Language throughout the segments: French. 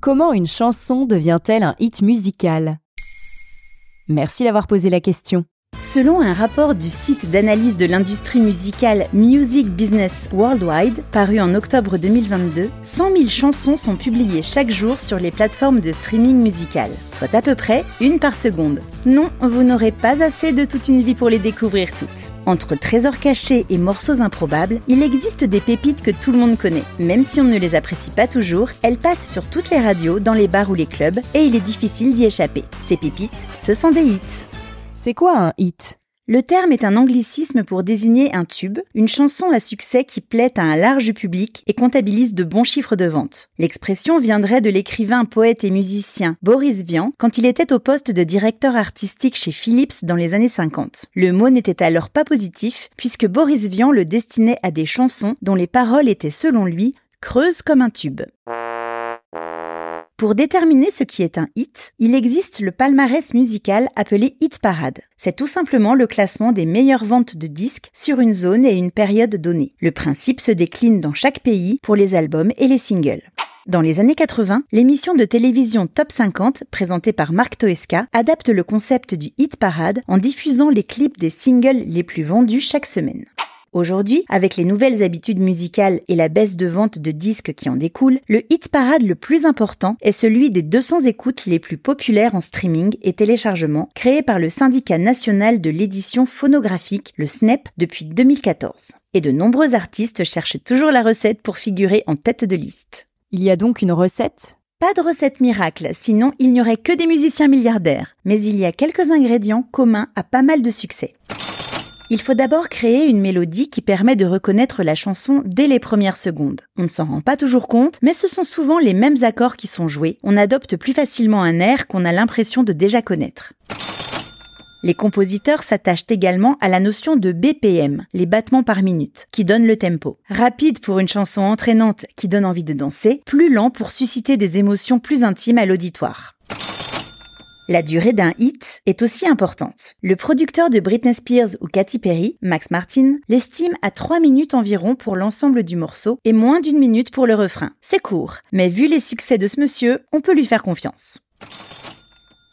Comment une chanson devient-elle un hit musical? Merci d'avoir posé la question. Selon un rapport du site d'analyse de l'industrie musicale Music Business Worldwide, paru en octobre 2022, 100 000 chansons sont publiées chaque jour sur les plateformes de streaming musical, soit à peu près une par seconde. Non, vous n'aurez pas assez de toute une vie pour les découvrir toutes. Entre trésors cachés et morceaux improbables, il existe des pépites que tout le monde connaît. Même si on ne les apprécie pas toujours, elles passent sur toutes les radios, dans les bars ou les clubs, et il est difficile d'y échapper. Ces pépites, ce sont des hits. C'est quoi un hit? Le terme est un anglicisme pour désigner un tube, une chanson à succès qui plaît à un large public et comptabilise de bons chiffres de vente. L'expression viendrait de l'écrivain, poète et musicien Boris Vian quand il était au poste de directeur artistique chez Philips dans les années 50. Le mot n'était alors pas positif puisque Boris Vian le destinait à des chansons dont les paroles étaient selon lui creuses comme un tube. Pour déterminer ce qui est un hit, il existe le palmarès musical appelé Hit Parade. C'est tout simplement le classement des meilleures ventes de disques sur une zone et une période donnée. Le principe se décline dans chaque pays pour les albums et les singles. Dans les années 80, l'émission de télévision Top 50, présentée par Marc Toesca, adapte le concept du hit parade en diffusant les clips des singles les plus vendus chaque semaine. Aujourd'hui, avec les nouvelles habitudes musicales et la baisse de vente de disques qui en découle, le hit parade le plus important est celui des 200 écoutes les plus populaires en streaming et téléchargement, créé par le syndicat national de l'édition phonographique, le SNEP, depuis 2014. Et de nombreux artistes cherchent toujours la recette pour figurer en tête de liste. Il y a donc une recette? Pas de recette miracle, sinon il n'y aurait que des musiciens milliardaires, mais il y a quelques ingrédients communs à pas mal de succès. Il faut d'abord créer une mélodie qui permet de reconnaître la chanson dès les premières secondes. On ne s'en rend pas toujours compte, mais ce sont souvent les mêmes accords qui sont joués. On adopte plus facilement un air qu'on a l'impression de déjà connaître. Les compositeurs s'attachent également à la notion de BPM, les battements par minute, qui donne le tempo. Rapide pour une chanson entraînante qui donne envie de danser, plus lent pour susciter des émotions plus intimes à l'auditoire. La durée d'un hit est aussi importante. Le producteur de Britney Spears ou Katy Perry, Max Martin, l'estime à 3 minutes environ pour l'ensemble du morceau et moins d'une minute pour le refrain. C'est court, mais vu les succès de ce monsieur, on peut lui faire confiance.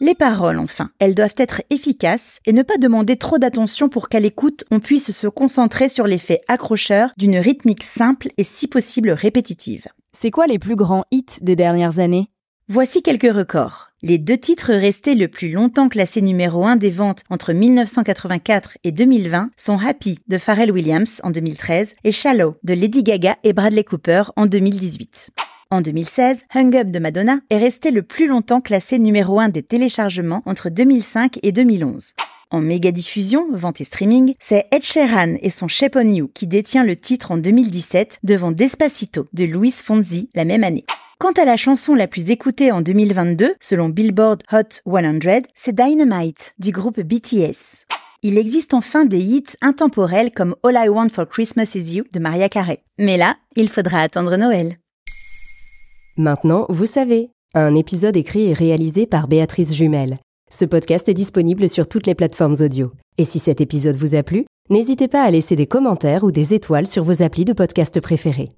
Les paroles, enfin. Elles doivent être efficaces et ne pas demander trop d'attention pour qu'à l'écoute, on puisse se concentrer sur l'effet accrocheur d'une rythmique simple et si possible répétitive. C'est quoi les plus grands hits des dernières années? Voici quelques records. Les deux titres restés le plus longtemps classés numéro 1 des ventes entre 1984 et 2020 sont Happy de Pharrell Williams en 2013 et Shallow de Lady Gaga et Bradley Cooper en 2018. En 2016, Hung Up de Madonna est resté le plus longtemps classé numéro 1 des téléchargements entre 2005 et 2011. En méga diffusion, vente et streaming, c'est Ed Sheeran et son Shape on You qui détient le titre en 2017 devant Despacito de Luis Fonzi la même année. Quant à la chanson la plus écoutée en 2022, selon Billboard Hot 100, c'est Dynamite du groupe BTS. Il existe enfin des hits intemporels comme All I Want for Christmas Is You de Maria Carey. Mais là, il faudra attendre Noël. Maintenant, vous savez, un épisode écrit et réalisé par Béatrice Jumel. Ce podcast est disponible sur toutes les plateformes audio. Et si cet épisode vous a plu, n'hésitez pas à laisser des commentaires ou des étoiles sur vos applis de podcast préférés.